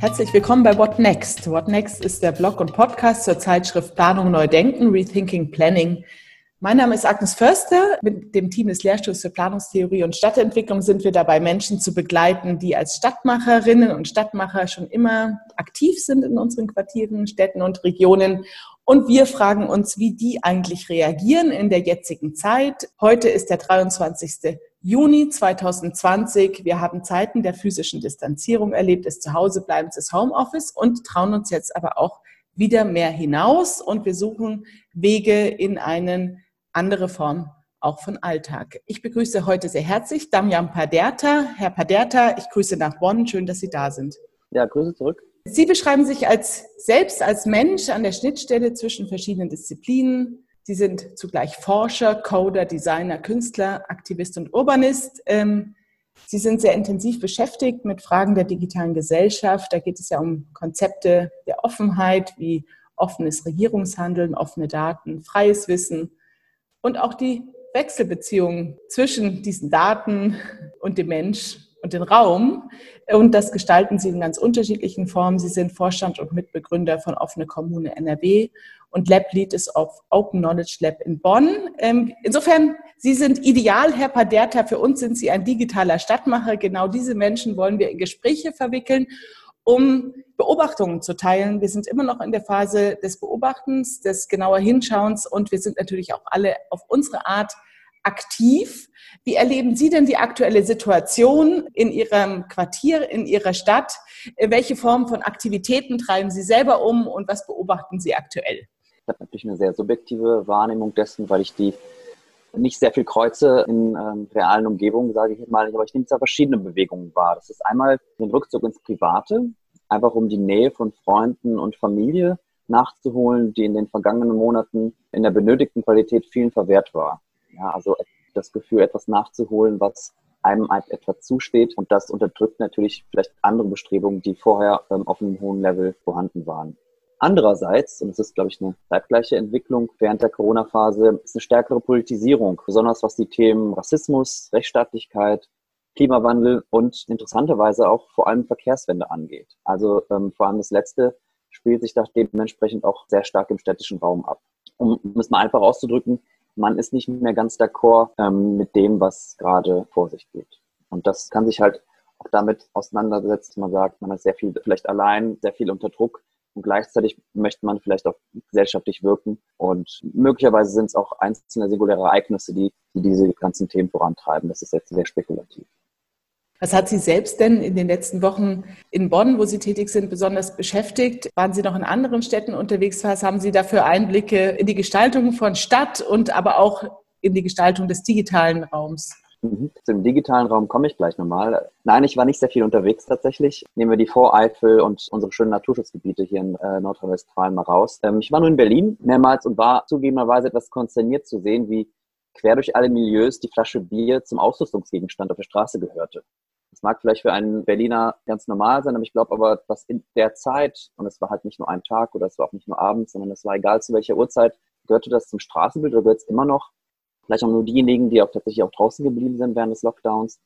Herzlich willkommen bei What Next. What Next ist der Blog und Podcast zur Zeitschrift Planung Neu Denken, Rethinking Planning. Mein Name ist Agnes Förster. Mit dem Team des Lehrstuhls für Planungstheorie und Stadtentwicklung sind wir dabei, Menschen zu begleiten, die als Stadtmacherinnen und Stadtmacher schon immer aktiv sind in unseren Quartieren, Städten und Regionen. Und wir fragen uns, wie die eigentlich reagieren in der jetzigen Zeit. Heute ist der 23. Juni 2020. Wir haben Zeiten der physischen Distanzierung erlebt, des Zuhausebleibens, des Homeoffice und trauen uns jetzt aber auch wieder mehr hinaus und wir suchen Wege in eine andere Form auch von Alltag. Ich begrüße heute sehr herzlich Damian Paderta. Herr Paderta, ich grüße nach Bonn. Schön, dass Sie da sind. Ja, Grüße zurück. Sie beschreiben sich als selbst als Mensch an der Schnittstelle zwischen verschiedenen Disziplinen, Sie sind zugleich Forscher, Coder, Designer, Künstler, Aktivist und Urbanist. Ähm, Sie sind sehr intensiv beschäftigt mit Fragen der digitalen Gesellschaft. Da geht es ja um Konzepte der Offenheit wie offenes Regierungshandeln, offene Daten, freies Wissen und auch die Wechselbeziehungen zwischen diesen Daten und dem Mensch und den Raum. Und das gestalten Sie in ganz unterschiedlichen Formen. Sie sind Vorstand und Mitbegründer von Offene Kommune NRW und Lab Lead ist auf Open Knowledge Lab in Bonn. Ähm, insofern, Sie sind ideal, Herr Paderta. Für uns sind Sie ein digitaler Stadtmacher. Genau diese Menschen wollen wir in Gespräche verwickeln, um Beobachtungen zu teilen. Wir sind immer noch in der Phase des Beobachtens, des genauer Hinschauens und wir sind natürlich auch alle auf unsere Art aktiv. Wie erleben Sie denn die aktuelle Situation in Ihrem Quartier, in Ihrer Stadt? Welche Formen von Aktivitäten treiben Sie selber um und was beobachten Sie aktuell? Ich habe natürlich eine sehr subjektive Wahrnehmung dessen, weil ich die nicht sehr viel kreuze in ähm, realen Umgebungen, sage ich mal, aber ich nehme zwar verschiedene Bewegungen wahr. Das ist einmal den Rückzug ins Private, einfach um die Nähe von Freunden und Familie nachzuholen, die in den vergangenen Monaten in der benötigten Qualität vielen verwehrt war. Ja, also das Gefühl, etwas nachzuholen, was einem etwa zusteht. Und das unterdrückt natürlich vielleicht andere Bestrebungen, die vorher ähm, auf einem hohen Level vorhanden waren. Andererseits, und das ist, glaube ich, eine zeitgleiche Entwicklung während der Corona-Phase, ist eine stärkere Politisierung, besonders was die Themen Rassismus, Rechtsstaatlichkeit, Klimawandel und interessanterweise auch vor allem Verkehrswende angeht. Also ähm, vor allem das Letzte spielt sich da dementsprechend auch sehr stark im städtischen Raum ab. Um es mal einfach auszudrücken, man ist nicht mehr ganz d'accord ähm, mit dem, was gerade vor sich geht. Und das kann sich halt auch damit auseinandersetzen, man sagt, man ist sehr viel vielleicht allein, sehr viel unter Druck und gleichzeitig möchte man vielleicht auch gesellschaftlich wirken. Und möglicherweise sind es auch einzelne singuläre Ereignisse, die, die diese ganzen Themen vorantreiben. Das ist jetzt sehr spekulativ. Was hat Sie selbst denn in den letzten Wochen in Bonn, wo Sie tätig sind, besonders beschäftigt? Waren Sie noch in anderen Städten unterwegs? Was haben Sie dafür Einblicke in die Gestaltung von Stadt und aber auch in die Gestaltung des digitalen Raums? Mhm. Zum digitalen Raum komme ich gleich nochmal. Nein, ich war nicht sehr viel unterwegs tatsächlich. Nehmen wir die Voreifel und unsere schönen Naturschutzgebiete hier in äh, Nordrhein-Westfalen mal raus. Ähm, ich war nur in Berlin mehrmals und war zugegebenerweise etwas konsterniert zu sehen, wie quer durch alle Milieus die Flasche Bier zum Ausrüstungsgegenstand auf der Straße gehörte. Das mag vielleicht für einen Berliner ganz normal sein, aber ich glaube aber, dass in der Zeit, und es war halt nicht nur ein Tag oder es war auch nicht nur abends, sondern es war egal zu welcher Uhrzeit, gehörte das zum Straßenbild oder gehört es immer noch. Vielleicht auch nur diejenigen, die auch tatsächlich auch draußen geblieben sind während des Lockdowns.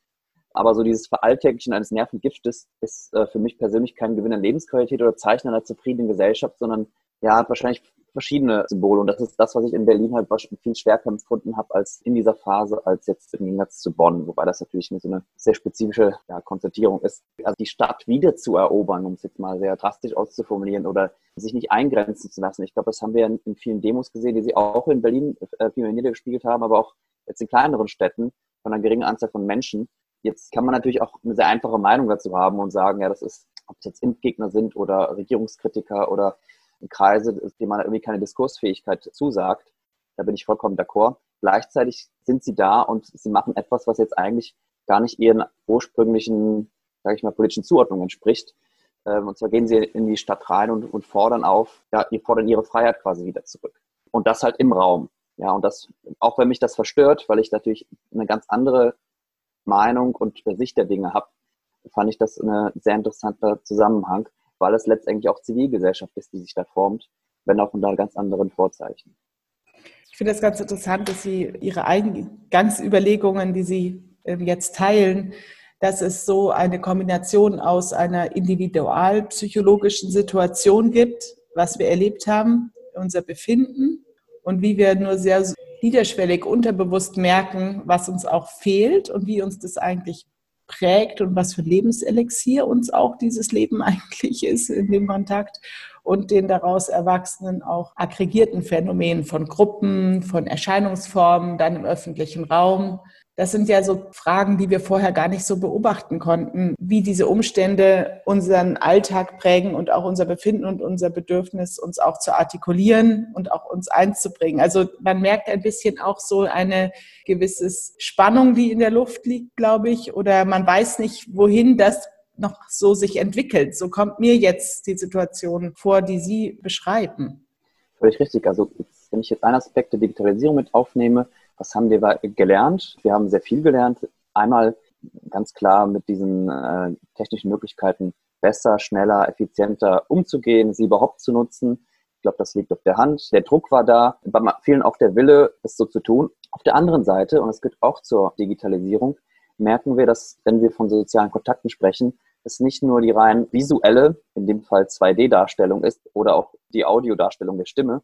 Aber so dieses Veralltäglichen eines Nervengiftes ist äh, für mich persönlich kein Gewinn an Lebensqualität oder Zeichen einer zufriedenen Gesellschaft, sondern ja, hat wahrscheinlich verschiedene Symbole. Und das ist das, was ich in Berlin halt viel stärker empfunden habe als in dieser Phase, als jetzt im Gegensatz zu Bonn, wobei das natürlich so eine sehr spezifische ja, Konzertierung ist. Also die Stadt wieder zu erobern, um es jetzt mal sehr drastisch auszuformulieren, oder sich nicht eingrenzen zu lassen. Ich glaube, das haben wir in, in vielen Demos gesehen, die sie auch in Berlin äh, viel mehr niedergespiegelt haben, aber auch jetzt in kleineren Städten von einer geringen Anzahl von Menschen. Jetzt kann man natürlich auch eine sehr einfache Meinung dazu haben und sagen, ja, das ist, ob es jetzt Impfgegner sind oder Regierungskritiker oder Kreise, denen man irgendwie keine Diskursfähigkeit zusagt. Da bin ich vollkommen d'accord. Gleichzeitig sind sie da und sie machen etwas, was jetzt eigentlich gar nicht ihren ursprünglichen, sage ich mal, politischen Zuordnungen entspricht. Ähm, und zwar gehen sie in die Stadt rein und, und fordern auf, ja, fordern ihre Freiheit quasi wieder zurück. Und das halt im Raum. Ja, und das, auch wenn mich das verstört, weil ich natürlich eine ganz andere Meinung und Sicht der Dinge habe, fand ich das ein sehr interessanter Zusammenhang weil es letztendlich auch Zivilgesellschaft ist, die sich da formt, wenn auch unter ganz anderen Vorzeichen. Ich finde es ganz interessant, dass Sie Ihre Eingangsüberlegungen, die Sie ähm, jetzt teilen, dass es so eine Kombination aus einer individualpsychologischen Situation gibt, was wir erlebt haben, unser Befinden und wie wir nur sehr niederschwellig unterbewusst merken, was uns auch fehlt und wie uns das eigentlich prägt und was für Lebenselixier uns auch dieses Leben eigentlich ist in dem Kontakt und den daraus erwachsenen auch aggregierten Phänomenen von Gruppen, von Erscheinungsformen, dann im öffentlichen Raum, das sind ja so Fragen, die wir vorher gar nicht so beobachten konnten, wie diese Umstände unseren Alltag prägen und auch unser Befinden und unser Bedürfnis, uns auch zu artikulieren und auch uns einzubringen. Also man merkt ein bisschen auch so eine gewisse Spannung, die in der Luft liegt, glaube ich, oder man weiß nicht, wohin das noch so sich entwickelt. So kommt mir jetzt die Situation vor, die Sie beschreiben. Völlig richtig. Also wenn ich jetzt einen Aspekt der Digitalisierung mit aufnehme, was haben wir gelernt? Wir haben sehr viel gelernt. Einmal ganz klar mit diesen äh, technischen Möglichkeiten besser, schneller, effizienter umzugehen, sie überhaupt zu nutzen. Ich glaube, das liegt auf der Hand. Der Druck war da, bei vielen auch der Wille, es so zu tun. Auf der anderen Seite, und es geht auch zur Digitalisierung, merken wir, dass, wenn wir von sozialen Kontakten sprechen, es nicht nur die rein visuelle, in dem Fall 2D-Darstellung ist oder auch die Audiodarstellung der Stimme,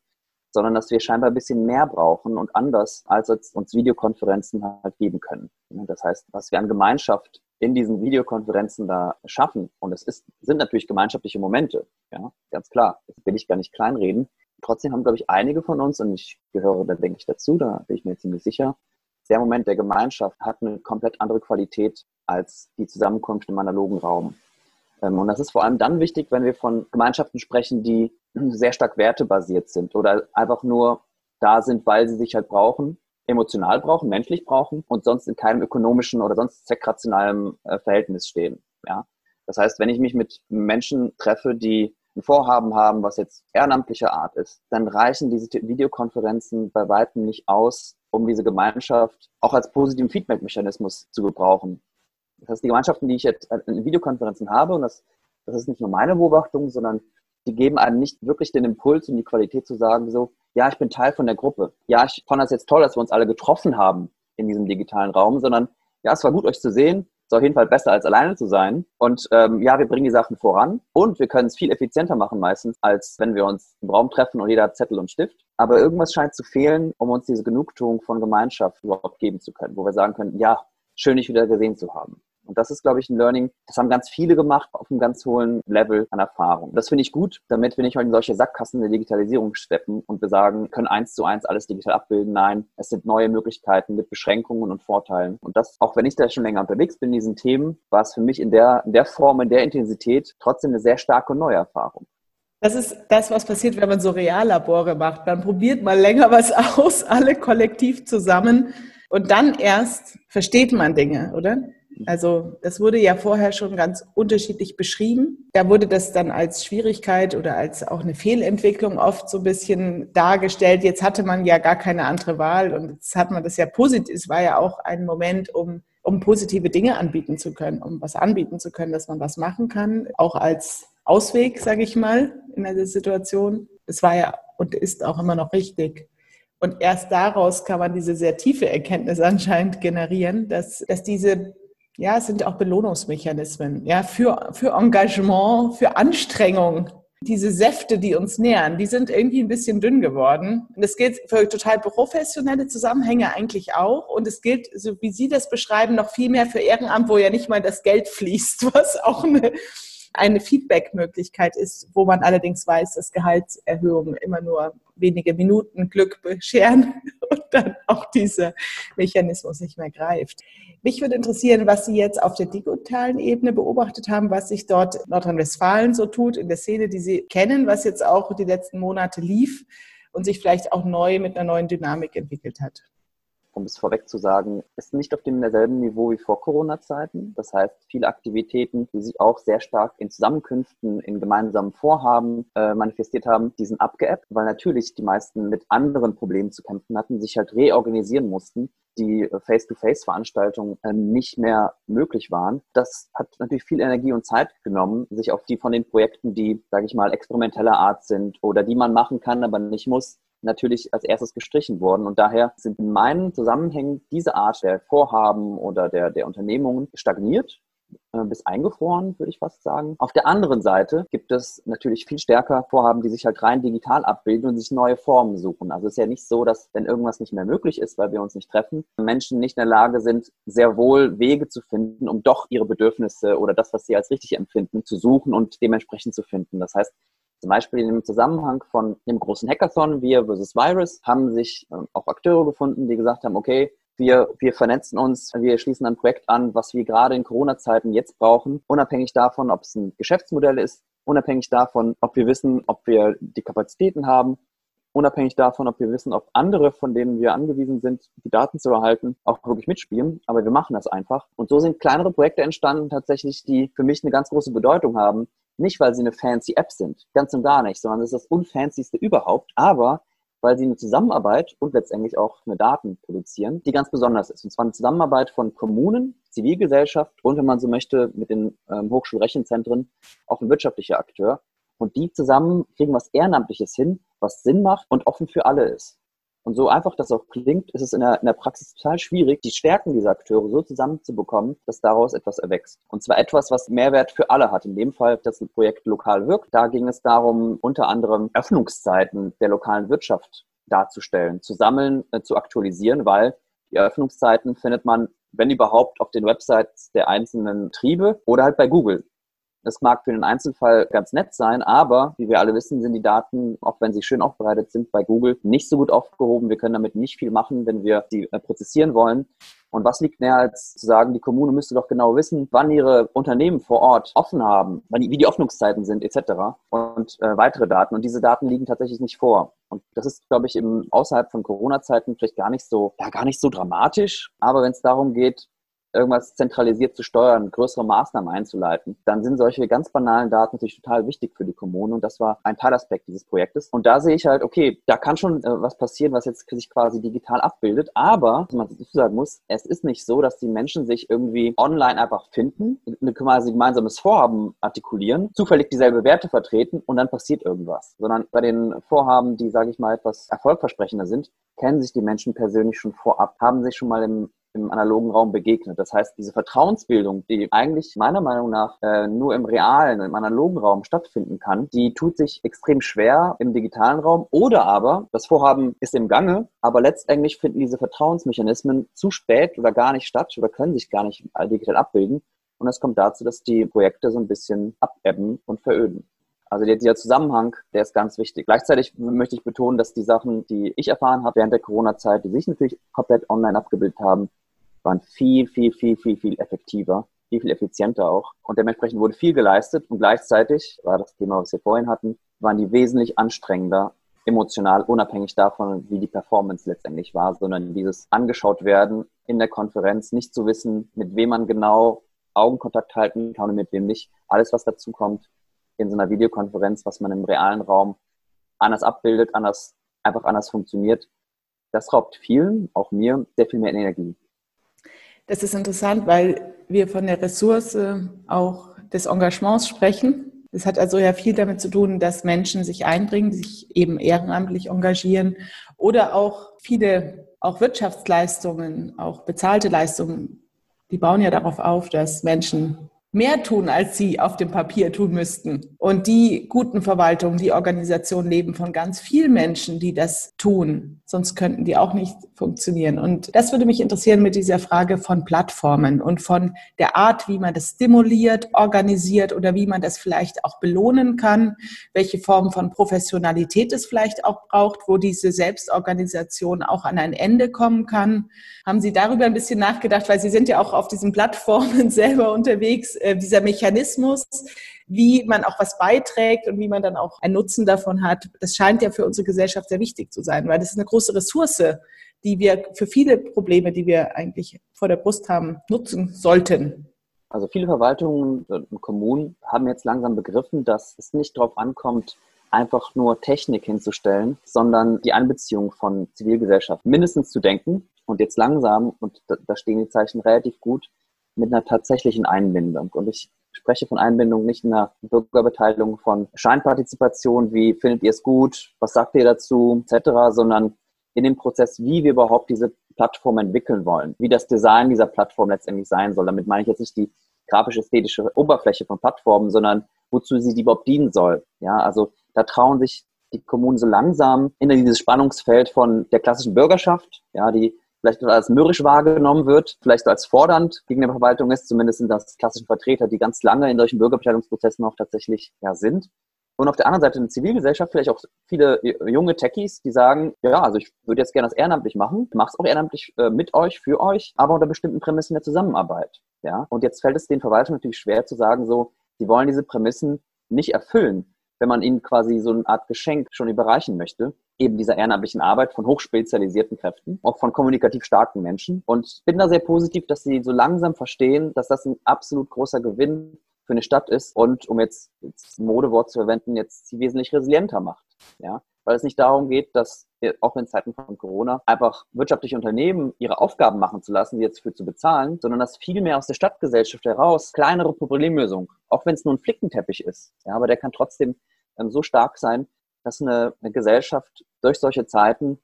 sondern dass wir scheinbar ein bisschen mehr brauchen und anders, als uns Videokonferenzen halt geben können. Das heißt, was wir an Gemeinschaft in diesen Videokonferenzen da schaffen, und es ist, sind natürlich gemeinschaftliche Momente, ja, ganz klar, das will ich gar nicht kleinreden. Trotzdem haben, glaube ich, einige von uns, und ich gehöre da, denke ich, dazu, da bin ich mir ziemlich sicher, der Moment der Gemeinschaft hat eine komplett andere Qualität als die Zusammenkunft im analogen Raum. Ähm, und das ist vor allem dann wichtig, wenn wir von Gemeinschaften sprechen, die sehr stark wertebasiert sind oder einfach nur da sind, weil sie sich halt brauchen, emotional brauchen, menschlich brauchen und sonst in keinem ökonomischen oder sonst zweckrationalen äh, Verhältnis stehen. Ja? Das heißt, wenn ich mich mit Menschen treffe, die ein Vorhaben haben, was jetzt ehrenamtlicher Art ist, dann reichen diese Videokonferenzen bei weitem nicht aus, um diese Gemeinschaft auch als positiven Feedback-Mechanismus zu gebrauchen. Das heißt, die Gemeinschaften, die ich jetzt in Videokonferenzen habe, und das, das ist nicht nur meine Beobachtung, sondern die geben einem nicht wirklich den Impuls und die Qualität zu sagen, so, ja, ich bin Teil von der Gruppe. Ja, ich fand das jetzt toll, dass wir uns alle getroffen haben in diesem digitalen Raum, sondern ja, es war gut, euch zu sehen. Es war auf jeden Fall besser, als alleine zu sein. Und ähm, ja, wir bringen die Sachen voran und wir können es viel effizienter machen meistens, als wenn wir uns im Raum treffen und jeder hat Zettel und Stift. Aber irgendwas scheint zu fehlen, um uns diese Genugtuung von Gemeinschaft überhaupt geben zu können, wo wir sagen können, ja, schön, dich wieder gesehen zu haben. Und das ist, glaube ich, ein Learning, das haben ganz viele gemacht auf einem ganz hohen Level an Erfahrung. Das finde ich gut, damit wir nicht in solche Sackkassen der Digitalisierung steppen und wir sagen, können eins zu eins alles digital abbilden. Nein, es sind neue Möglichkeiten mit Beschränkungen und Vorteilen. Und das, auch wenn ich da schon länger unterwegs bin in diesen Themen, war es für mich in der, in der Form, in der Intensität trotzdem eine sehr starke neue Erfahrung. Das ist das, was passiert, wenn man so Reallabore macht. Man probiert mal länger was aus, alle kollektiv zusammen. Und dann erst versteht man Dinge, oder? Also das wurde ja vorher schon ganz unterschiedlich beschrieben. Da wurde das dann als Schwierigkeit oder als auch eine Fehlentwicklung oft so ein bisschen dargestellt. Jetzt hatte man ja gar keine andere Wahl und jetzt hat man das ja positiv. Es war ja auch ein Moment, um, um positive Dinge anbieten zu können, um was anbieten zu können, dass man was machen kann, auch als Ausweg, sage ich mal, in der Situation. Es war ja und ist auch immer noch richtig. Und erst daraus kann man diese sehr tiefe Erkenntnis anscheinend generieren, dass, dass diese ja, es sind auch Belohnungsmechanismen, ja, für, für Engagement, für Anstrengung. Diese Säfte, die uns nähern, die sind irgendwie ein bisschen dünn geworden. Und es gilt für total professionelle Zusammenhänge eigentlich auch. Und es gilt, so wie Sie das beschreiben, noch viel mehr für Ehrenamt, wo ja nicht mal das Geld fließt, was auch eine, eine Feedback-Möglichkeit ist, wo man allerdings weiß, dass Gehaltserhöhungen immer nur wenige Minuten Glück bescheren und dann auch dieser Mechanismus nicht mehr greift. Mich würde interessieren, was Sie jetzt auf der digitalen Ebene beobachtet haben, was sich dort in Nordrhein-Westfalen so tut, in der Szene, die Sie kennen, was jetzt auch die letzten Monate lief und sich vielleicht auch neu mit einer neuen Dynamik entwickelt hat um es vorweg zu sagen, ist nicht auf dem selben Niveau wie vor Corona-Zeiten. Das heißt, viele Aktivitäten, die sich auch sehr stark in Zusammenkünften, in gemeinsamen Vorhaben äh, manifestiert haben, die sind abgeappt, weil natürlich die meisten mit anderen Problemen zu kämpfen hatten, sich halt reorganisieren mussten, die äh, Face-to-Face-Veranstaltungen äh, nicht mehr möglich waren. Das hat natürlich viel Energie und Zeit genommen, sich auf die von den Projekten, die, sage ich mal, experimenteller Art sind oder die man machen kann, aber nicht muss, natürlich als erstes gestrichen worden. Und daher sind in meinen Zusammenhängen diese Art der Vorhaben oder der, der Unternehmungen stagniert äh, bis eingefroren, würde ich fast sagen. Auf der anderen Seite gibt es natürlich viel stärker Vorhaben, die sich halt rein digital abbilden und sich neue Formen suchen. Also es ist ja nicht so, dass wenn irgendwas nicht mehr möglich ist, weil wir uns nicht treffen, Menschen nicht in der Lage sind, sehr wohl Wege zu finden, um doch ihre Bedürfnisse oder das, was sie als richtig empfinden, zu suchen und dementsprechend zu finden. Das heißt, zum Beispiel im Zusammenhang von dem großen Hackathon Wir versus Virus haben sich ähm, auch Akteure gefunden, die gesagt haben, okay, wir, wir vernetzen uns, wir schließen ein Projekt an, was wir gerade in Corona-Zeiten jetzt brauchen, unabhängig davon, ob es ein Geschäftsmodell ist, unabhängig davon, ob wir wissen, ob wir die Kapazitäten haben, unabhängig davon, ob wir wissen, ob andere, von denen wir angewiesen sind, die Daten zu erhalten, auch wirklich mitspielen. Aber wir machen das einfach. Und so sind kleinere Projekte entstanden, tatsächlich, die für mich eine ganz große Bedeutung haben. Nicht, weil sie eine fancy App sind, ganz und gar nicht, sondern es ist das unfancyste überhaupt. Aber weil sie eine Zusammenarbeit und letztendlich auch eine Daten produzieren, die ganz besonders ist. Und zwar eine Zusammenarbeit von Kommunen, Zivilgesellschaft und, wenn man so möchte, mit den ähm, Hochschulrechenzentren auch ein wirtschaftlicher Akteur. Und die zusammen kriegen was Ehrenamtliches hin, was Sinn macht und offen für alle ist. Und so einfach das auch klingt, ist es in der, in der Praxis total schwierig, die Stärken dieser Akteure so zusammenzubekommen, dass daraus etwas erwächst. Und zwar etwas, was Mehrwert für alle hat. In dem Fall, dass ein Projekt lokal wirkt. Da ging es darum, unter anderem Öffnungszeiten der lokalen Wirtschaft darzustellen, zu sammeln, äh, zu aktualisieren, weil die Öffnungszeiten findet man, wenn überhaupt, auf den Websites der einzelnen Triebe oder halt bei Google. Das mag für den Einzelfall ganz nett sein, aber wie wir alle wissen, sind die Daten, auch wenn sie schön aufbereitet sind, bei Google nicht so gut aufgehoben. Wir können damit nicht viel machen, wenn wir sie äh, prozessieren wollen. Und was liegt näher als zu sagen, die Kommune müsste doch genau wissen, wann ihre Unternehmen vor Ort offen haben, wie die Öffnungszeiten sind etc. und äh, weitere Daten. Und diese Daten liegen tatsächlich nicht vor. Und das ist, glaube ich, im, außerhalb von Corona-Zeiten vielleicht gar nicht so, ja, gar nicht so dramatisch. Aber wenn es darum geht, irgendwas zentralisiert zu steuern, größere Maßnahmen einzuleiten, dann sind solche ganz banalen Daten natürlich total wichtig für die Kommune und das war ein Teilaspekt dieses Projektes. Und da sehe ich halt, okay, da kann schon äh, was passieren, was jetzt sich quasi digital abbildet, aber, man sagen muss, es ist nicht so, dass die Menschen sich irgendwie online einfach finden, eine quasi gemeinsames Vorhaben artikulieren, zufällig dieselbe Werte vertreten und dann passiert irgendwas, sondern bei den Vorhaben, die, sage ich mal, etwas erfolgversprechender sind, kennen sich die Menschen persönlich schon vorab, haben sich schon mal im im analogen Raum begegnet. Das heißt, diese Vertrauensbildung, die eigentlich meiner Meinung nach äh, nur im realen, im analogen Raum stattfinden kann, die tut sich extrem schwer im digitalen Raum. Oder aber das Vorhaben ist im Gange, aber letztendlich finden diese Vertrauensmechanismen zu spät oder gar nicht statt oder können sich gar nicht digital abbilden. Und das kommt dazu, dass die Projekte so ein bisschen abebben und veröden. Also dieser Zusammenhang, der ist ganz wichtig. Gleichzeitig möchte ich betonen, dass die Sachen, die ich erfahren habe während der Corona-Zeit, die sich natürlich komplett online abgebildet haben, waren viel, viel, viel, viel, viel effektiver, viel, viel effizienter auch. Und dementsprechend wurde viel geleistet und gleichzeitig, war das Thema, was wir vorhin hatten, waren die wesentlich anstrengender, emotional, unabhängig davon, wie die Performance letztendlich war, sondern dieses angeschaut werden in der Konferenz, nicht zu wissen, mit wem man genau Augenkontakt halten kann und mit wem nicht. Alles, was dazu kommt, in so einer Videokonferenz, was man im realen Raum anders abbildet, anders, einfach anders funktioniert. Das raubt vielen, auch mir, sehr viel mehr Energie. Das ist interessant, weil wir von der Ressource auch des Engagements sprechen. Das hat also ja viel damit zu tun, dass Menschen sich einbringen, sich eben ehrenamtlich engagieren oder auch viele, auch Wirtschaftsleistungen, auch bezahlte Leistungen, die bauen ja darauf auf, dass Menschen mehr tun, als sie auf dem Papier tun müssten. Und die guten Verwaltungen, die Organisationen leben von ganz vielen Menschen, die das tun. Sonst könnten die auch nicht funktionieren. Und das würde mich interessieren mit dieser Frage von Plattformen und von der Art, wie man das stimuliert, organisiert oder wie man das vielleicht auch belohnen kann, welche Form von Professionalität es vielleicht auch braucht, wo diese Selbstorganisation auch an ein Ende kommen kann. Haben Sie darüber ein bisschen nachgedacht, weil Sie sind ja auch auf diesen Plattformen selber unterwegs äh, dieser Mechanismus, wie man auch was beiträgt und wie man dann auch einen Nutzen davon hat, das scheint ja für unsere Gesellschaft sehr wichtig zu sein, weil das ist eine große Ressource, die wir für viele Probleme, die wir eigentlich vor der Brust haben, nutzen sollten. Also viele Verwaltungen und Kommunen haben jetzt langsam begriffen, dass es nicht darauf ankommt, einfach nur Technik hinzustellen, sondern die Einbeziehung von Zivilgesellschaft mindestens zu denken und jetzt langsam, und da stehen die Zeichen relativ gut, mit einer tatsächlichen Einbindung. Und ich spreche von Einbindung nicht in einer Bürgerbeteiligung von Scheinpartizipation, wie findet ihr es gut, was sagt ihr dazu, etc., sondern in dem Prozess, wie wir überhaupt diese Plattform entwickeln wollen, wie das Design dieser Plattform letztendlich sein soll. Damit meine ich jetzt nicht die grafisch-ästhetische Oberfläche von Plattformen, sondern wozu sie überhaupt dienen soll. Ja, also da trauen sich die Kommunen so langsam in dieses Spannungsfeld von der klassischen Bürgerschaft, ja, die vielleicht als mürrisch wahrgenommen wird, vielleicht als fordernd gegen die Verwaltung ist. Zumindest sind das klassische Vertreter, die ganz lange in solchen Bürgerbeteiligungsprozessen auch tatsächlich ja, sind. Und auf der anderen Seite eine Zivilgesellschaft, vielleicht auch viele junge Techies, die sagen, ja, also ich würde jetzt gerne das ehrenamtlich machen, ich mache es auch ehrenamtlich äh, mit euch, für euch, aber unter bestimmten Prämissen der Zusammenarbeit. Ja? Und jetzt fällt es den Verwaltungen natürlich schwer zu sagen, so, sie wollen diese Prämissen nicht erfüllen, wenn man ihnen quasi so eine Art Geschenk schon überreichen möchte eben dieser ehrenamtlichen Arbeit von hochspezialisierten Kräften, auch von kommunikativ starken Menschen. Und bin da sehr positiv, dass sie so langsam verstehen, dass das ein absolut großer Gewinn für eine Stadt ist und, um jetzt, jetzt ein Modewort zu verwenden, jetzt sie wesentlich resilienter macht. Ja? Weil es nicht darum geht, dass, auch in Zeiten von Corona, einfach wirtschaftliche Unternehmen ihre Aufgaben machen zu lassen, die jetzt für zu bezahlen, sondern dass viel mehr aus der Stadtgesellschaft heraus kleinere Problemlösungen, auch wenn es nur ein Flickenteppich ist, ja, aber der kann trotzdem ähm, so stark sein, dass eine, eine Gesellschaft durch solche Zeiten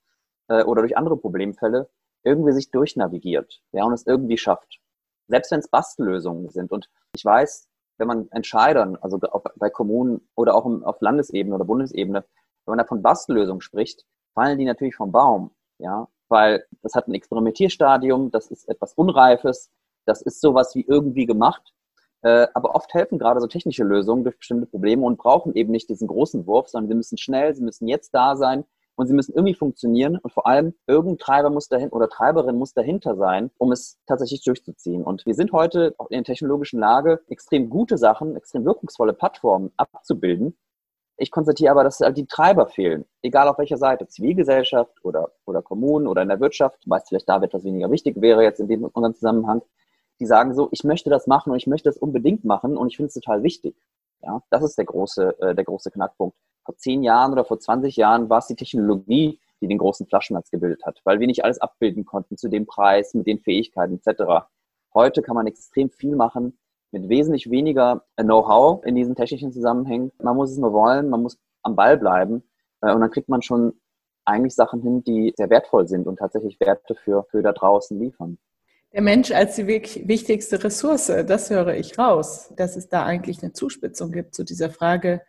äh, oder durch andere Problemfälle irgendwie sich durchnavigiert ja, und es irgendwie schafft. Selbst wenn es Bastellösungen sind. Und ich weiß, wenn man Entscheidern, also bei Kommunen oder auch auf Landesebene oder Bundesebene, wenn man da von Bastellösungen spricht, fallen die natürlich vom Baum. Ja, weil das hat ein Experimentierstadium, das ist etwas Unreifes, das ist sowas wie irgendwie gemacht. Äh, aber oft helfen gerade so technische Lösungen durch bestimmte Probleme und brauchen eben nicht diesen großen Wurf, sondern sie müssen schnell, sie müssen jetzt da sein und sie müssen irgendwie funktionieren und vor allem irgendein Treiber muss dahin oder Treiberin muss dahinter sein, um es tatsächlich durchzuziehen. Und wir sind heute auch in der technologischen Lage, extrem gute Sachen, extrem wirkungsvolle Plattformen abzubilden. Ich konstatiere aber, dass halt die Treiber fehlen, egal auf welcher Seite, Zivilgesellschaft oder, oder Kommunen oder in der Wirtschaft, weil vielleicht da etwas weniger wichtig wäre jetzt in dem unserem Zusammenhang die sagen so, ich möchte das machen und ich möchte das unbedingt machen und ich finde es total wichtig. Ja, das ist der große, äh, der große Knackpunkt. Vor zehn Jahren oder vor 20 Jahren war es die Technologie, die den großen Flaschenhals gebildet hat, weil wir nicht alles abbilden konnten zu dem Preis, mit den Fähigkeiten etc. Heute kann man extrem viel machen mit wesentlich weniger Know-how in diesen technischen Zusammenhängen. Man muss es nur wollen, man muss am Ball bleiben äh, und dann kriegt man schon eigentlich Sachen hin, die sehr wertvoll sind und tatsächlich Werte für, für da draußen liefern. Der Mensch als die wichtigste Ressource, das höre ich raus, dass es da eigentlich eine Zuspitzung gibt zu dieser Frage,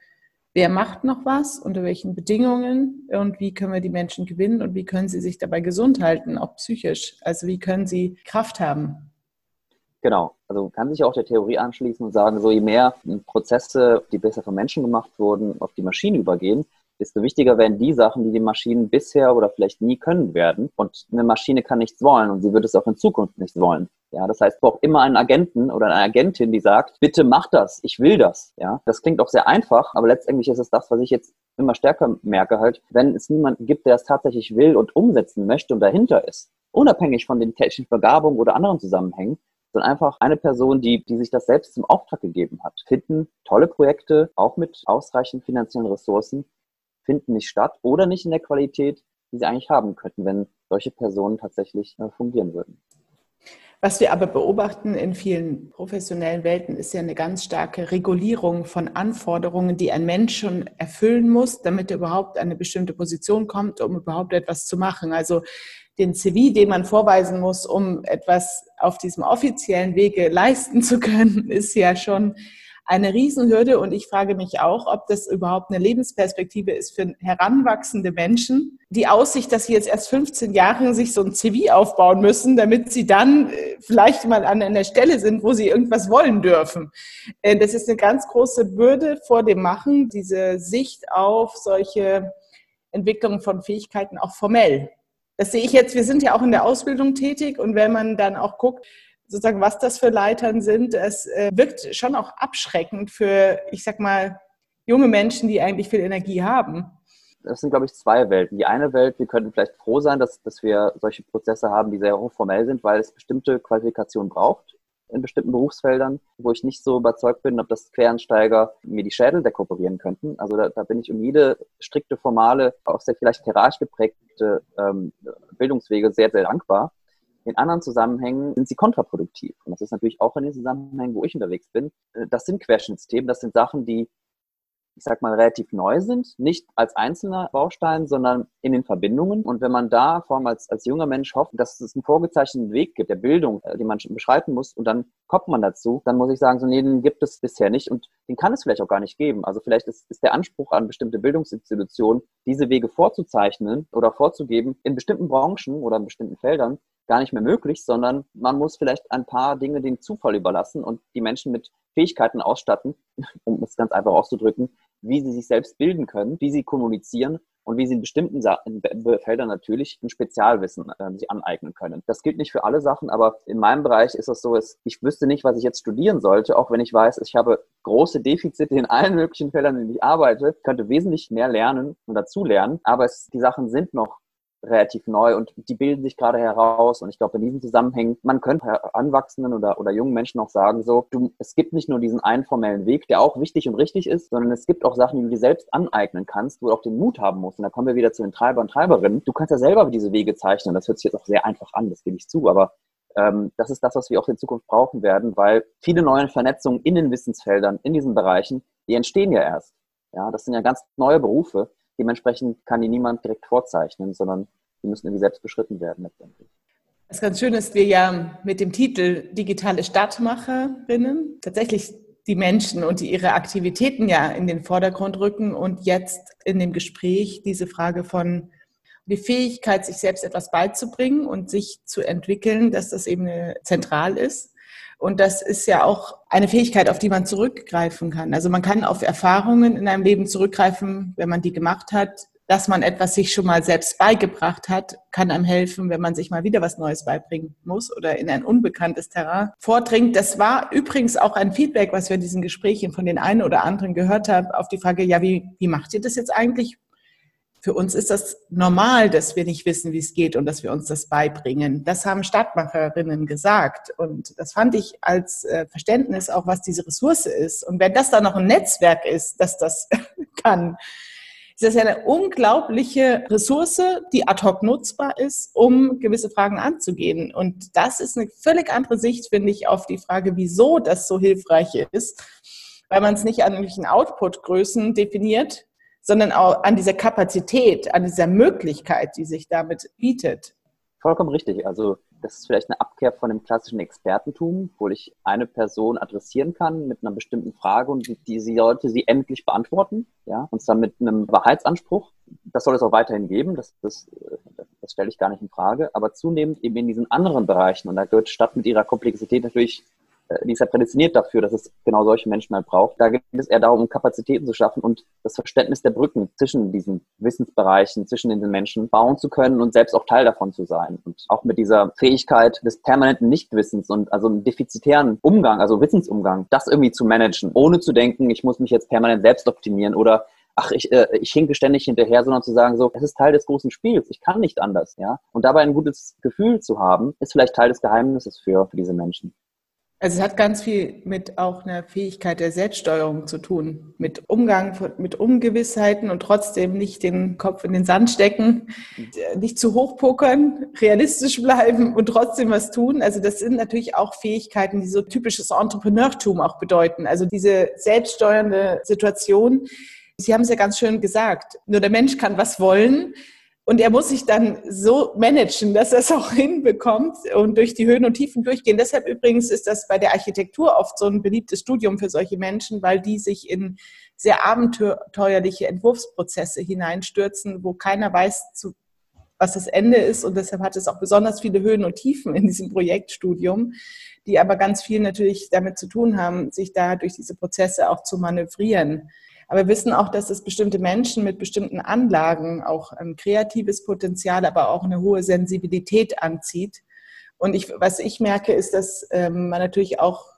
wer macht noch was, unter welchen Bedingungen und wie können wir die Menschen gewinnen und wie können sie sich dabei gesund halten, auch psychisch. Also wie können sie Kraft haben. Genau, also kann sich auch der Theorie anschließen und sagen, so je mehr Prozesse, die besser von Menschen gemacht wurden, auf die Maschinen übergehen, desto wichtiger werden die Sachen, die die Maschinen bisher oder vielleicht nie können werden. Und eine Maschine kann nichts wollen und sie wird es auch in Zukunft nicht wollen. Ja, das heißt, braucht immer einen Agenten oder eine Agentin, die sagt, bitte mach das, ich will das. Ja, das klingt auch sehr einfach, aber letztendlich ist es das, was ich jetzt immer stärker merke halt, wenn es niemanden gibt, der es tatsächlich will und umsetzen möchte und dahinter ist, unabhängig von den technischen Begabungen oder anderen Zusammenhängen, sondern einfach eine Person, die, die sich das selbst zum Auftrag gegeben hat, finden tolle Projekte, auch mit ausreichend finanziellen Ressourcen, finden nicht statt oder nicht in der Qualität, die sie eigentlich haben könnten, wenn solche Personen tatsächlich äh, fungieren würden. Was wir aber beobachten in vielen professionellen Welten ist ja eine ganz starke Regulierung von Anforderungen, die ein Mensch schon erfüllen muss, damit er überhaupt an eine bestimmte Position kommt, um überhaupt etwas zu machen. Also den CV, den man vorweisen muss, um etwas auf diesem offiziellen Wege leisten zu können, ist ja schon eine Riesenhürde und ich frage mich auch, ob das überhaupt eine Lebensperspektive ist für heranwachsende Menschen. Die Aussicht, dass sie jetzt erst 15 Jahre sich so ein CV aufbauen müssen, damit sie dann äh, vielleicht mal an einer Stelle sind, wo sie irgendwas wollen dürfen. Äh, das ist eine ganz große Bürde vor dem Machen, diese Sicht auf solche Entwicklungen von Fähigkeiten auch formell. Das sehe ich jetzt, wir sind ja auch in der Ausbildung tätig und wenn man dann auch guckt, sozusagen, was das für Leitern sind. Es äh, wirkt schon auch abschreckend für, ich sag mal, junge Menschen, die eigentlich viel Energie haben. Das sind, glaube ich, zwei Welten. Die eine Welt, wir könnten vielleicht froh sein, dass, dass wir solche Prozesse haben, die sehr hochformell sind, weil es bestimmte Qualifikationen braucht in bestimmten Berufsfeldern, wo ich nicht so überzeugt bin, ob das Quereinsteiger mir die Schädel dekoperieren könnten. Also da, da bin ich um jede strikte, formale, auch sehr vielleicht hierarchisch geprägte ähm, Bildungswege sehr, sehr dankbar. In anderen Zusammenhängen sind sie kontraproduktiv. Und das ist natürlich auch in den Zusammenhängen, wo ich unterwegs bin. Äh, das sind Querschnittsthemen, das sind Sachen, die ich sag mal, relativ neu sind, nicht als einzelner Baustein, sondern in den Verbindungen. Und wenn man da vor allem als, als junger Mensch hofft, dass es einen vorgezeichneten Weg gibt, der Bildung, äh, den man beschreiten muss, und dann kommt man dazu, dann muss ich sagen, so, nee, den gibt es bisher nicht und den kann es vielleicht auch gar nicht geben. Also vielleicht ist, ist der Anspruch an bestimmte Bildungsinstitutionen, diese Wege vorzuzeichnen oder vorzugeben in bestimmten Branchen oder in bestimmten Feldern, gar nicht mehr möglich, sondern man muss vielleicht ein paar Dinge dem Zufall überlassen und die Menschen mit Fähigkeiten ausstatten, um es ganz einfach auszudrücken, wie sie sich selbst bilden können, wie sie kommunizieren und wie sie in bestimmten Feldern natürlich ein Spezialwissen äh, sich aneignen können. Das gilt nicht für alle Sachen, aber in meinem Bereich ist es so, dass ich wüsste nicht, was ich jetzt studieren sollte, auch wenn ich weiß, ich habe große Defizite in allen möglichen Feldern, in denen ich arbeite, könnte wesentlich mehr lernen und dazu lernen, aber es, die Sachen sind noch relativ neu und die bilden sich gerade heraus. Und ich glaube, in diesem Zusammenhang, man könnte Anwachsenden oder, oder jungen Menschen auch sagen, so, du, es gibt nicht nur diesen einen formellen Weg, der auch wichtig und richtig ist, sondern es gibt auch Sachen, die du dir selbst aneignen kannst, wo du auch den Mut haben musst. Und da kommen wir wieder zu den Treiber und Treiberinnen. Du kannst ja selber diese Wege zeichnen. Das hört sich jetzt auch sehr einfach an, das gebe ich zu, aber ähm, das ist das, was wir auch in Zukunft brauchen werden, weil viele neue Vernetzungen in den Wissensfeldern, in diesen Bereichen, die entstehen ja erst. Ja, das sind ja ganz neue Berufe. Dementsprechend kann die niemand direkt vorzeichnen, sondern die müssen irgendwie selbst beschritten werden letztendlich. Das ganz schön ist, wir ja mit dem Titel Digitale Stadtmacherinnen tatsächlich die Menschen und die ihre Aktivitäten ja in den Vordergrund rücken und jetzt in dem Gespräch diese Frage von die Fähigkeit, sich selbst etwas beizubringen und sich zu entwickeln, dass das eben zentral ist. Und das ist ja auch eine Fähigkeit, auf die man zurückgreifen kann. Also man kann auf Erfahrungen in einem Leben zurückgreifen, wenn man die gemacht hat. Dass man etwas sich schon mal selbst beigebracht hat, kann einem helfen, wenn man sich mal wieder was Neues beibringen muss oder in ein unbekanntes Terrain vordringt. Das war übrigens auch ein Feedback, was wir in diesen Gesprächen von den einen oder anderen gehört haben, auf die Frage, ja, wie, wie macht ihr das jetzt eigentlich? Für uns ist das normal, dass wir nicht wissen, wie es geht und dass wir uns das beibringen. Das haben Stadtmacherinnen gesagt. Und das fand ich als äh, Verständnis auch, was diese Ressource ist. Und wenn das dann noch ein Netzwerk ist, das das kann, ist das ja eine unglaubliche Ressource, die ad hoc nutzbar ist, um gewisse Fragen anzugehen. Und das ist eine völlig andere Sicht, finde ich, auf die Frage, wieso das so hilfreich ist, weil man es nicht an irgendwelchen Output-Größen definiert, sondern auch an dieser Kapazität, an dieser Möglichkeit, die sich damit bietet. Vollkommen richtig. Also das ist vielleicht eine Abkehr von dem klassischen Expertentum, wo ich eine Person adressieren kann mit einer bestimmten Frage und die, sie sollte sie endlich beantworten, ja, und zwar mit einem Wahrheitsanspruch. Das soll es auch weiterhin geben, das, das, das stelle ich gar nicht in Frage, aber zunehmend eben in diesen anderen Bereichen und da gehört Stadt mit ihrer Komplexität natürlich die ist ja prädestiniert dafür, dass es genau solche Menschen halt braucht. Da geht es eher darum, Kapazitäten zu schaffen und das Verständnis der Brücken zwischen diesen Wissensbereichen, zwischen den Menschen bauen zu können und selbst auch Teil davon zu sein. Und auch mit dieser Fähigkeit des permanenten Nichtwissens und also einem defizitären Umgang, also Wissensumgang, das irgendwie zu managen, ohne zu denken, ich muss mich jetzt permanent selbst optimieren oder ach, ich, äh, ich hinke ständig hinterher, sondern zu sagen, so, es ist Teil des großen Spiels, ich kann nicht anders, ja. Und dabei ein gutes Gefühl zu haben, ist vielleicht Teil des Geheimnisses für, für diese Menschen. Also es hat ganz viel mit auch einer Fähigkeit der Selbststeuerung zu tun, mit Umgang mit Ungewissheiten und trotzdem nicht den Kopf in den Sand stecken, nicht zu hoch pokern, realistisch bleiben und trotzdem was tun. Also das sind natürlich auch Fähigkeiten, die so typisches Entrepreneurtum auch bedeuten. Also diese selbststeuernde Situation. Sie haben es ja ganz schön gesagt. Nur der Mensch kann was wollen. Und er muss sich dann so managen, dass er es auch hinbekommt und durch die Höhen und Tiefen durchgehen. Deshalb übrigens ist das bei der Architektur oft so ein beliebtes Studium für solche Menschen, weil die sich in sehr abenteuerliche Entwurfsprozesse hineinstürzen, wo keiner weiß, zu, was das Ende ist. Und deshalb hat es auch besonders viele Höhen und Tiefen in diesem Projektstudium, die aber ganz viel natürlich damit zu tun haben, sich da durch diese Prozesse auch zu manövrieren. Aber wir wissen auch, dass es bestimmte Menschen mit bestimmten Anlagen auch ein kreatives Potenzial, aber auch eine hohe Sensibilität anzieht. Und ich, was ich merke, ist, dass ähm, man natürlich auch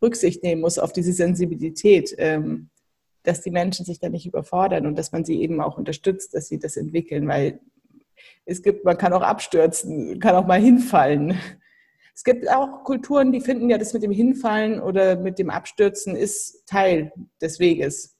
Rücksicht nehmen muss auf diese Sensibilität, ähm, dass die Menschen sich da nicht überfordern und dass man sie eben auch unterstützt, dass sie das entwickeln, weil es gibt, man kann auch abstürzen, kann auch mal hinfallen. Es gibt auch Kulturen, die finden ja, das mit dem Hinfallen oder mit dem Abstürzen ist Teil des Weges.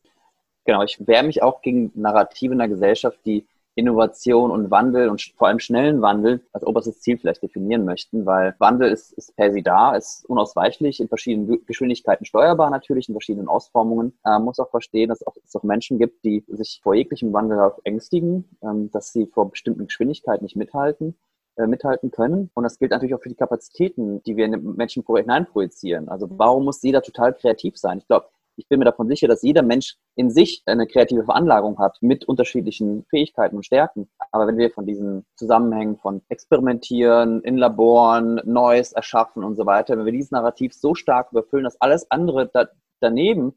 Genau, ich wehre mich auch gegen Narrative in der Gesellschaft, die Innovation und Wandel und vor allem schnellen Wandel als oberstes Ziel vielleicht definieren möchten, weil Wandel ist, ist per se da, ist unausweichlich, in verschiedenen Geschwindigkeiten steuerbar natürlich, in verschiedenen Ausformungen. Man muss auch verstehen, dass es auch Menschen gibt, die sich vor jeglichem Wandel ängstigen, ähm, dass sie vor bestimmten Geschwindigkeiten nicht mithalten äh, mithalten können. Und das gilt natürlich auch für die Kapazitäten, die wir in den Menschen hineinprojizieren. Also warum muss jeder total kreativ sein? Ich glaube, ich bin mir davon sicher, dass jeder Mensch in sich eine kreative Veranlagung hat mit unterschiedlichen Fähigkeiten und Stärken. Aber wenn wir von diesen Zusammenhängen von Experimentieren, in Laboren, Neues erschaffen und so weiter, wenn wir dieses Narrativ so stark überfüllen, dass alles andere da, daneben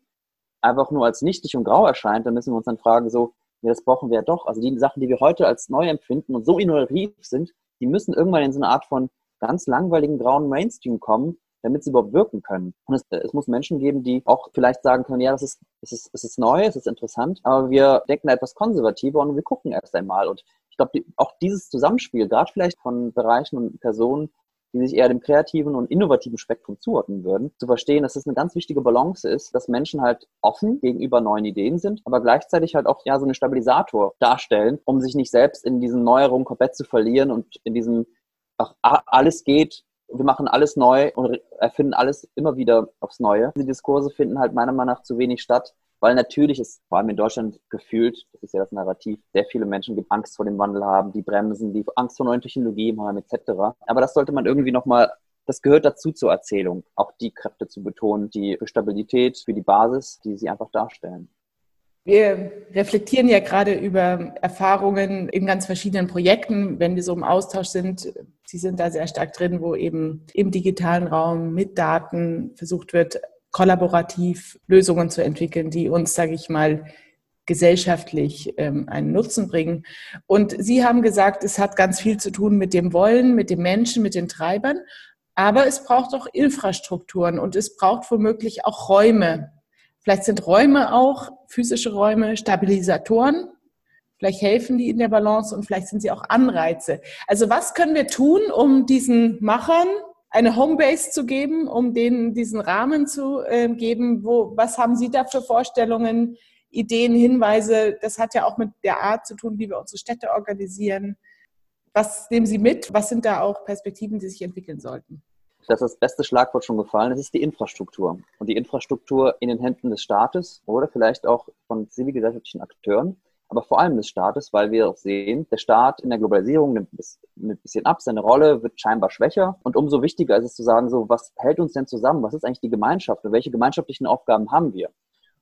einfach nur als nichtig und grau erscheint, dann müssen wir uns dann fragen, so, ja, das brauchen wir ja doch. Also die Sachen, die wir heute als neu empfinden und so innovativ sind, die müssen irgendwann in so eine Art von ganz langweiligen grauen Mainstream kommen, damit sie überhaupt wirken können. Und es, es, muss Menschen geben, die auch vielleicht sagen können, ja, das ist, es ist, es ist neu, es ist interessant, aber wir denken etwas konservativer und wir gucken erst einmal. Und ich glaube, die, auch dieses Zusammenspiel, gerade vielleicht von Bereichen und Personen, die sich eher dem kreativen und innovativen Spektrum zuordnen würden, zu verstehen, dass es eine ganz wichtige Balance ist, dass Menschen halt offen gegenüber neuen Ideen sind, aber gleichzeitig halt auch ja so einen Stabilisator darstellen, um sich nicht selbst in diesen Neuerungen komplett zu verlieren und in diesem ach, alles geht, wir machen alles neu und erfinden alles immer wieder aufs Neue. Diese Diskurse finden halt meiner Meinung nach zu wenig statt, weil natürlich ist vor allem in Deutschland gefühlt, das ist ja das Narrativ, sehr viele Menschen die Angst vor dem Wandel haben, die bremsen, die Angst vor neuen Technologien haben, etc. Aber das sollte man irgendwie nochmal das gehört dazu zur Erzählung, auch die Kräfte zu betonen, die für Stabilität, für die Basis, die sie einfach darstellen. Wir reflektieren ja gerade über Erfahrungen in ganz verschiedenen Projekten, wenn wir so im Austausch sind. Sie sind da sehr stark drin, wo eben im digitalen Raum mit Daten versucht wird, kollaborativ Lösungen zu entwickeln, die uns, sage ich mal, gesellschaftlich ähm, einen Nutzen bringen. Und Sie haben gesagt, es hat ganz viel zu tun mit dem Wollen, mit dem Menschen, mit den Treibern. Aber es braucht auch Infrastrukturen und es braucht womöglich auch Räume, Vielleicht sind Räume auch, physische Räume, Stabilisatoren. Vielleicht helfen die in der Balance und vielleicht sind sie auch Anreize. Also was können wir tun, um diesen Machern eine Homebase zu geben, um denen diesen Rahmen zu äh, geben? Wo, was haben Sie da für Vorstellungen, Ideen, Hinweise? Das hat ja auch mit der Art zu tun, wie wir unsere Städte organisieren. Was nehmen Sie mit? Was sind da auch Perspektiven, die sich entwickeln sollten? Das ist das beste Schlagwort schon gefallen, das ist die Infrastruktur. Und die Infrastruktur in den Händen des Staates oder vielleicht auch von zivilgesellschaftlichen Akteuren, aber vor allem des Staates, weil wir auch sehen, der Staat in der Globalisierung nimmt ein bisschen ab, seine Rolle wird scheinbar schwächer. Und umso wichtiger ist es zu sagen, so, was hält uns denn zusammen? Was ist eigentlich die Gemeinschaft? Und welche gemeinschaftlichen Aufgaben haben wir?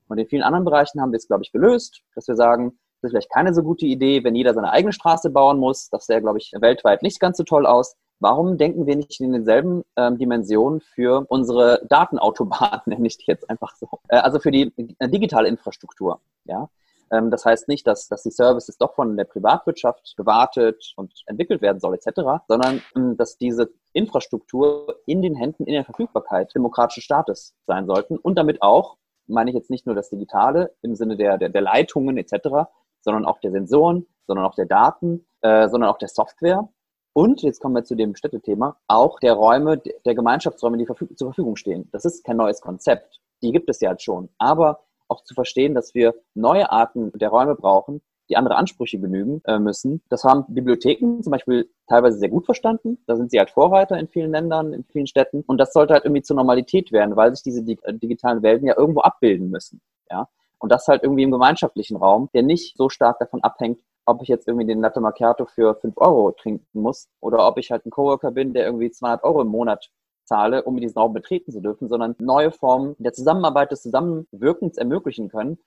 Und in vielen anderen Bereichen haben wir es, glaube ich, gelöst, dass wir sagen, das ist vielleicht keine so gute Idee, wenn jeder seine eigene Straße bauen muss. Das sähe, glaube ich, weltweit nicht ganz so toll aus. Warum denken wir nicht in denselben ähm, Dimensionen für unsere Datenautobahn, nenne ich die jetzt einfach so? Äh, also für die äh, digitale Infrastruktur, ja. Ähm, das heißt nicht, dass, dass die Services doch von der Privatwirtschaft gewartet und entwickelt werden soll, etc., sondern ähm, dass diese Infrastruktur in den Händen, in der Verfügbarkeit demokratischen Staates sein sollten und damit auch, meine ich jetzt nicht nur das Digitale im Sinne der, der, der Leitungen etc., sondern auch der Sensoren, sondern auch der Daten, äh, sondern auch der Software und, jetzt kommen wir zu dem Städtethema, auch der Räume, der Gemeinschaftsräume, die zur Verfügung stehen. Das ist kein neues Konzept. Die gibt es ja jetzt schon. Aber auch zu verstehen, dass wir neue Arten der Räume brauchen, die andere Ansprüche genügen äh, müssen. Das haben Bibliotheken zum Beispiel teilweise sehr gut verstanden. Da sind sie halt Vorreiter in vielen Ländern, in vielen Städten. Und das sollte halt irgendwie zur Normalität werden, weil sich diese digitalen Welten ja irgendwo abbilden müssen. Ja? Und das halt irgendwie im gemeinschaftlichen Raum, der nicht so stark davon abhängt, ob ich jetzt irgendwie den Latte Macchiato für 5 Euro trinken muss oder ob ich halt ein Coworker bin, der irgendwie 200 Euro im Monat zahle, um diesen Raum betreten zu dürfen, sondern neue Formen der Zusammenarbeit, des Zusammenwirkens ermöglichen können.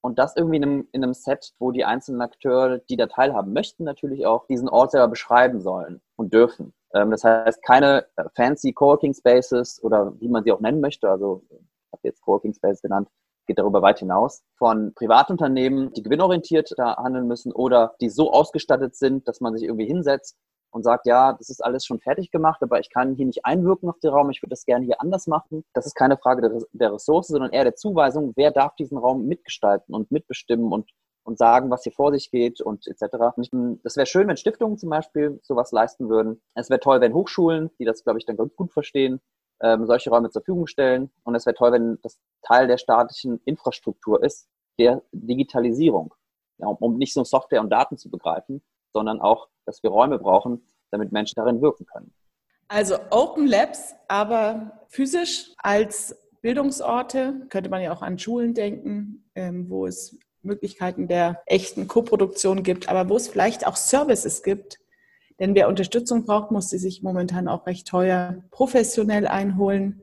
Und das irgendwie in einem, in einem Set, wo die einzelnen Akteure, die da teilhaben möchten, natürlich auch diesen Ort selber beschreiben sollen und dürfen. Ähm, das heißt, keine äh, fancy Coworking Spaces oder wie man sie auch nennen möchte, also ich habe jetzt Coworking Spaces genannt, geht darüber weit hinaus, von Privatunternehmen, die gewinnorientiert da handeln müssen oder die so ausgestattet sind, dass man sich irgendwie hinsetzt und sagt, ja, das ist alles schon fertig gemacht, aber ich kann hier nicht einwirken auf den Raum, ich würde das gerne hier anders machen. Das ist keine Frage der, der Ressource, sondern eher der Zuweisung, wer darf diesen Raum mitgestalten und mitbestimmen und und sagen, was hier vor sich geht und etc. Das wäre schön, wenn Stiftungen zum Beispiel sowas leisten würden. Es wäre toll, wenn Hochschulen, die das, glaube ich, dann ganz gut verstehen, ähm, solche Räume zur Verfügung stellen. Und es wäre toll, wenn das Teil der staatlichen Infrastruktur ist, der Digitalisierung. ja, um nicht nur Software und Daten zu begreifen, sondern auch, dass wir Räume brauchen, damit Menschen darin wirken können. Also Open Labs, aber physisch als Bildungsorte, könnte man ja auch an Schulen denken, ähm, wo es Möglichkeiten der echten Koproduktion gibt, aber wo es vielleicht auch Services gibt. Denn wer Unterstützung braucht, muss sie sich momentan auch recht teuer professionell einholen.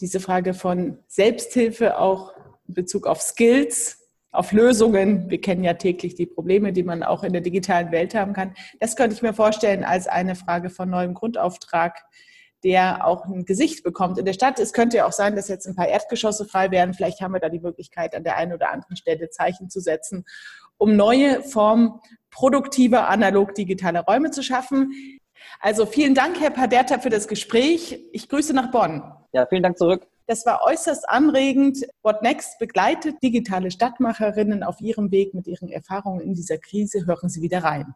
Diese Frage von Selbsthilfe auch in Bezug auf Skills, auf Lösungen. Wir kennen ja täglich die Probleme, die man auch in der digitalen Welt haben kann. Das könnte ich mir vorstellen als eine Frage von neuem Grundauftrag, der auch ein Gesicht bekommt in der Stadt. Es könnte ja auch sein, dass jetzt ein paar Erdgeschosse frei werden. Vielleicht haben wir da die Möglichkeit, an der einen oder anderen Stelle Zeichen zu setzen, um neue Formen produktiver analog-digitaler Räume zu schaffen. Also vielen Dank, Herr Paderta, für das Gespräch. Ich grüße nach Bonn. Ja, vielen Dank zurück. Das war äußerst anregend. What Next begleitet digitale Stadtmacherinnen auf ihrem Weg mit ihren Erfahrungen in dieser Krise. Hören Sie wieder rein.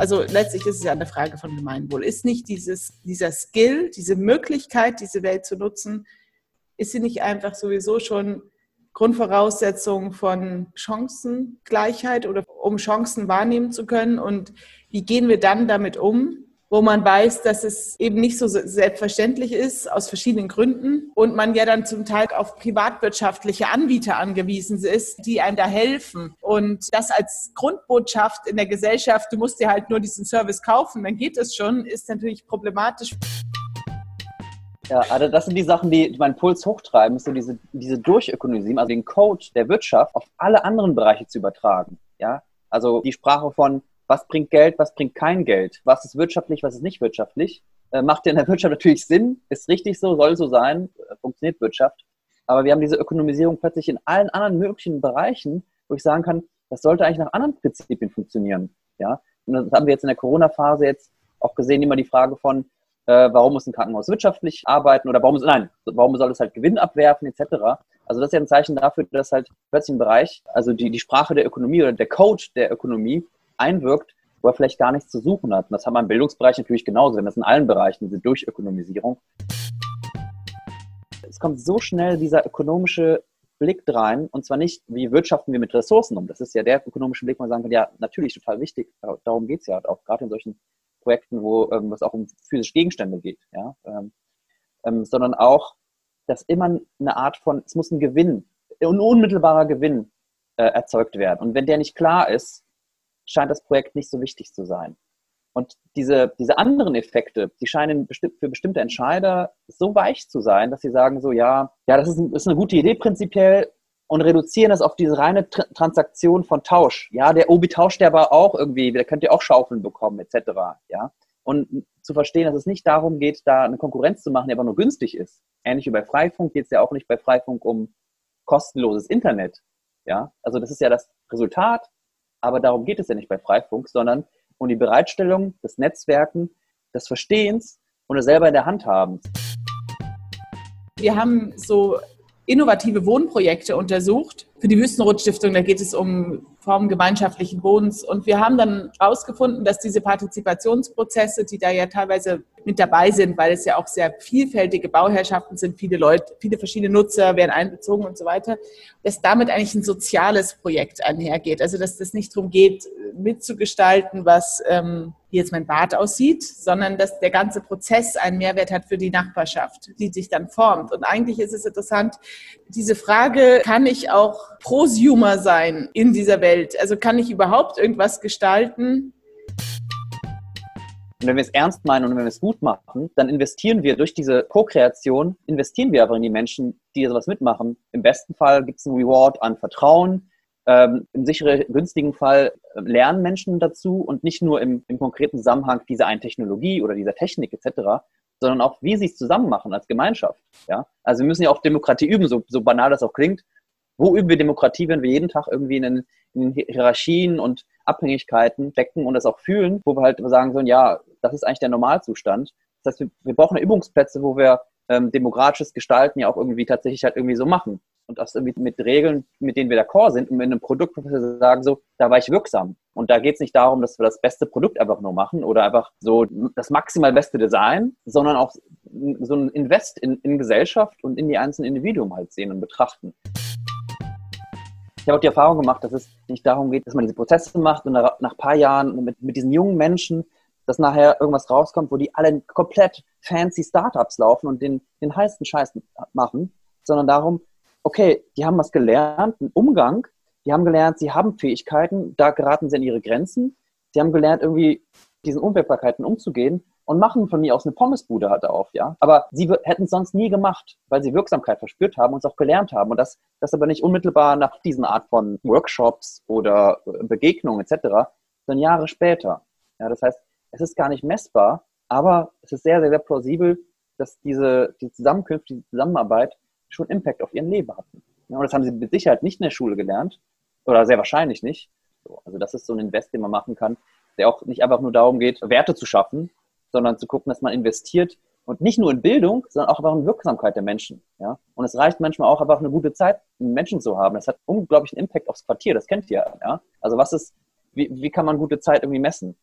Also letztlich ist es ja eine Frage von Gemeinwohl. Ist nicht dieses, dieser Skill, diese Möglichkeit, diese Welt zu nutzen, ist sie nicht einfach sowieso schon Grundvoraussetzung von Chancengleichheit oder um Chancen wahrnehmen zu können? Und wie gehen wir dann damit um, wo man weiß, dass es eben nicht so selbstverständlich ist, aus verschiedenen Gründen. Und man ja dann zum Teil auf privatwirtschaftliche Anbieter angewiesen ist, die einem da helfen. Und das als Grundbotschaft in der Gesellschaft, du musst dir halt nur diesen Service kaufen, dann geht es schon, ist natürlich problematisch. Ja, also das sind die Sachen, die meinen Puls hochtreiben, ist so diese, diese Durchökonomisierung, also den Code der Wirtschaft auf alle anderen Bereiche zu übertragen. Ja, also die Sprache von was bringt Geld, was bringt kein Geld, was ist wirtschaftlich, was ist nicht wirtschaftlich. Äh, macht in der Wirtschaft natürlich Sinn, ist richtig so, soll so sein, äh, funktioniert Wirtschaft. Aber wir haben diese Ökonomisierung plötzlich in allen anderen möglichen Bereichen, wo ich sagen kann, das sollte eigentlich nach anderen Prinzipien funktionieren. Ja? Und das haben wir jetzt in der Corona-Phase jetzt auch gesehen, immer die Frage von, äh, warum muss ein Krankenhaus wirtschaftlich arbeiten oder warum, nein, warum soll es halt Gewinn abwerfen etc. Also das ist ja ein Zeichen dafür, dass halt plötzlich ein Bereich, also die, die Sprache der Ökonomie oder der Code der Ökonomie einwirkt, wo er vielleicht gar nichts zu suchen hat. Und das haben wir im Bildungsbereich natürlich genauso, wenn das in allen Bereichen, diese Durchökonomisierung. Es kommt so schnell dieser ökonomische Blick rein, und zwar nicht, wie wirtschaften wir mit Ressourcen um. Das ist ja der ökonomische Blick, wo man sagen kann, ja, natürlich total wichtig, darum geht es ja auch gerade in solchen Projekten, wo ähm, es auch um physische Gegenstände geht, ja, ähm, ähm, sondern auch, dass immer eine Art von, es muss ein Gewinn, ein unmittelbarer Gewinn äh, erzeugt werden. Und wenn der nicht klar ist, scheint das Projekt nicht so wichtig zu sein. Und diese, diese anderen Effekte, die scheinen für bestimmte Entscheider so weich zu sein, dass sie sagen so, ja, ja, das ist, ein, ist eine gute Idee prinzipiell und reduzieren das auf diese reine Tr Transaktion von Tausch. Ja, der Obi tauscht der aber auch irgendwie, da könnt ihr auch Schaufeln bekommen, etc. Ja, und zu verstehen, dass es nicht darum geht, da eine Konkurrenz zu machen, die aber nur günstig ist. Ähnlich wie bei Freifunk geht es ja auch nicht bei Freifunk um kostenloses Internet. Ja, also das ist ja das Resultat aber darum geht es ja nicht bei Freifunk, sondern um die Bereitstellung des Netzwerken, des Verstehens und des selber in der Hand haben. Wir haben so innovative Wohnprojekte untersucht für die Wüstenrot-Stiftung. Da geht es um Formen gemeinschaftlichen Wohnens. Und wir haben dann herausgefunden, dass diese Partizipationsprozesse, die da ja teilweise mit dabei sind, weil es ja auch sehr vielfältige Bauherrschaften sind, viele Leute, viele verschiedene Nutzer werden einbezogen und so weiter, dass damit eigentlich ein soziales Projekt einhergeht. Also dass das nicht darum geht, mitzugestalten, was ähm, wie jetzt mein Bad aussieht, sondern dass der ganze Prozess einen Mehrwert hat für die Nachbarschaft, die sich dann formt. Und eigentlich ist es interessant, diese Frage, kann ich auch Prosumer sein in dieser Welt? Also kann ich überhaupt irgendwas gestalten, und wenn wir es ernst meinen und wenn wir es gut machen, dann investieren wir durch diese Co-Kreation, investieren wir aber in die Menschen, die sowas mitmachen. Im besten Fall gibt es einen Reward an Vertrauen. Ähm, Im sicheren, günstigen Fall äh, lernen Menschen dazu und nicht nur im, im konkreten Zusammenhang dieser einen Technologie oder dieser Technik etc., sondern auch, wie sie es zusammen machen als Gemeinschaft. Ja? Also wir müssen ja auch Demokratie üben, so, so banal das auch klingt. Wo üben wir Demokratie, wenn wir jeden Tag irgendwie in, in Hierarchien und Abhängigkeiten decken und das auch fühlen, wo wir halt sagen sollen, ja, das ist eigentlich der Normalzustand. Das heißt, wir, wir brauchen Übungsplätze, wo wir ähm, demokratisches Gestalten ja auch irgendwie tatsächlich halt irgendwie so machen. Und das irgendwie mit Regeln, mit denen wir d'accord sind und mit einem Produkt, wo wir sagen, so, da war ich wirksam. Und da geht es nicht darum, dass wir das beste Produkt einfach nur machen oder einfach so das maximal beste Design, sondern auch so ein Invest in, in Gesellschaft und in die einzelnen Individuen halt sehen und betrachten. Habe auch die Erfahrung gemacht, dass es nicht darum geht, dass man diese Prozesse macht und nach, ein paar Jahren mit, mit diesen jungen Menschen, dass nachher irgendwas rauskommt, wo die alle komplett fancy Startups laufen und den, den heißesten Scheiß machen, sondern darum, okay, die haben was gelernt, einen Umgang, die haben gelernt, sie haben Fähigkeiten, da geraten sie an ihre Grenzen, sie haben gelernt, irgendwie diesen Unwägbarkeiten umzugehen und machen von mir aus eine Pommesbude halt auf, ja. Aber sie hätten es sonst nie gemacht, weil sie Wirksamkeit verspürt haben und es auch gelernt haben. Und das, das aber nicht unmittelbar nach diesen Art von Workshops oder äh, Begegnungen etc., sondern Jahre später. Ja, das heißt, es ist gar nicht messbar, aber es ist sehr, sehr, sehr plausibel, dass diese, die Zusammenkünfte, die Zusammenarbeit schon Impact auf ihren Leben hatten. Ja, und das haben sie mit Sicherheit nicht in der Schule gelernt oder sehr wahrscheinlich nicht. So, also das ist so ein Invest, den man machen kann, der auch nicht einfach nur darum geht, Werte zu schaffen, sondern zu gucken, dass man investiert und nicht nur in Bildung, sondern auch einfach in Wirksamkeit der Menschen. Ja? Und es reicht manchmal auch einfach eine gute Zeit Menschen zu haben. Das hat unglaublichen Impact aufs Quartier, das kennt ihr. Ja? Also was ist, wie, wie kann man gute Zeit irgendwie messen?